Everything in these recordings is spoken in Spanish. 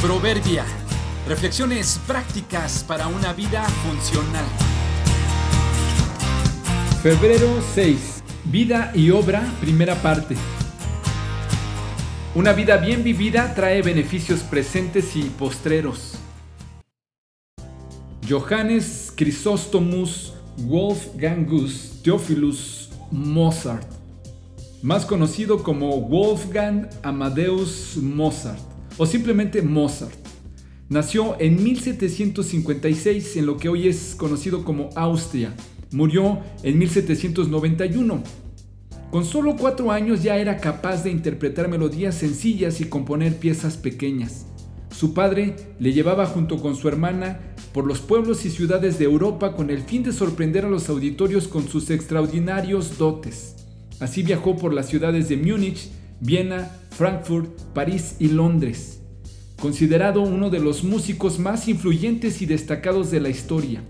Proverbia. Reflexiones prácticas para una vida funcional. Febrero 6. Vida y obra, primera parte. Una vida bien vivida trae beneficios presentes y postreros. Johannes Chrysostomus Wolfgangus Theophilus Mozart, más conocido como Wolfgang Amadeus Mozart o simplemente Mozart. Nació en 1756 en lo que hoy es conocido como Austria. Murió en 1791. Con solo cuatro años ya era capaz de interpretar melodías sencillas y componer piezas pequeñas. Su padre le llevaba junto con su hermana por los pueblos y ciudades de Europa con el fin de sorprender a los auditorios con sus extraordinarios dotes. Así viajó por las ciudades de Múnich, Viena, Frankfurt, París y Londres. Considerado uno de los músicos más influyentes y destacados de la historia,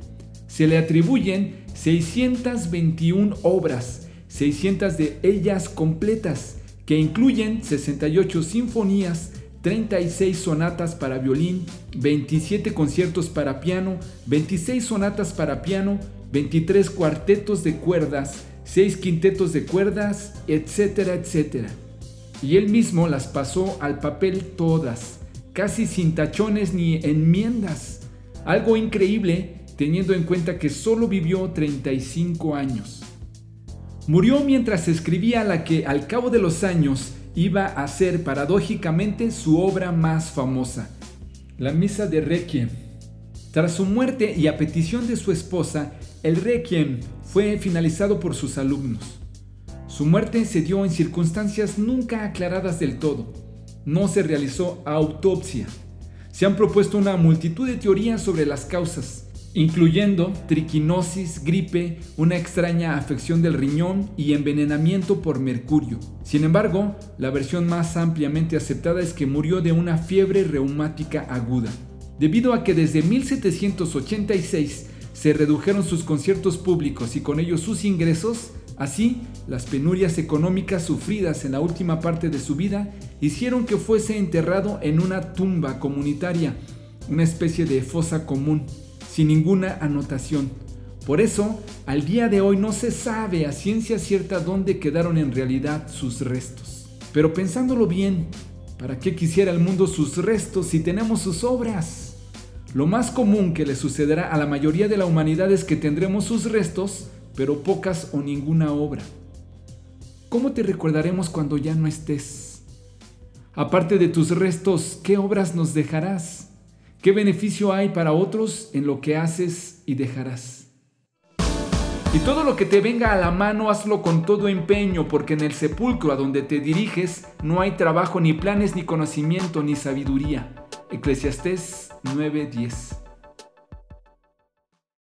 se le atribuyen 621 obras, 600 de ellas completas, que incluyen 68 sinfonías, 36 sonatas para violín, 27 conciertos para piano, 26 sonatas para piano, 23 cuartetos de cuerdas, 6 quintetos de cuerdas, etcétera, etcétera y él mismo las pasó al papel todas, casi sin tachones ni enmiendas. Algo increíble teniendo en cuenta que solo vivió 35 años. Murió mientras escribía la que al cabo de los años iba a ser paradójicamente su obra más famosa, la Misa de Requiem. Tras su muerte y a petición de su esposa, el Requiem fue finalizado por sus alumnos. Su muerte se dio en circunstancias nunca aclaradas del todo. No se realizó autopsia. Se han propuesto una multitud de teorías sobre las causas, incluyendo triquinosis, gripe, una extraña afección del riñón y envenenamiento por mercurio. Sin embargo, la versión más ampliamente aceptada es que murió de una fiebre reumática aguda, debido a que desde 1786 se redujeron sus conciertos públicos y con ellos sus ingresos, Así, las penurias económicas sufridas en la última parte de su vida hicieron que fuese enterrado en una tumba comunitaria, una especie de fosa común, sin ninguna anotación. Por eso, al día de hoy no se sabe a ciencia cierta dónde quedaron en realidad sus restos. Pero pensándolo bien, ¿para qué quisiera el mundo sus restos si tenemos sus obras? Lo más común que le sucederá a la mayoría de la humanidad es que tendremos sus restos pero pocas o ninguna obra. ¿Cómo te recordaremos cuando ya no estés? Aparte de tus restos, ¿qué obras nos dejarás? ¿Qué beneficio hay para otros en lo que haces y dejarás? Y todo lo que te venga a la mano, hazlo con todo empeño, porque en el sepulcro a donde te diriges no hay trabajo, ni planes, ni conocimiento, ni sabiduría. Eclesiastés 9:10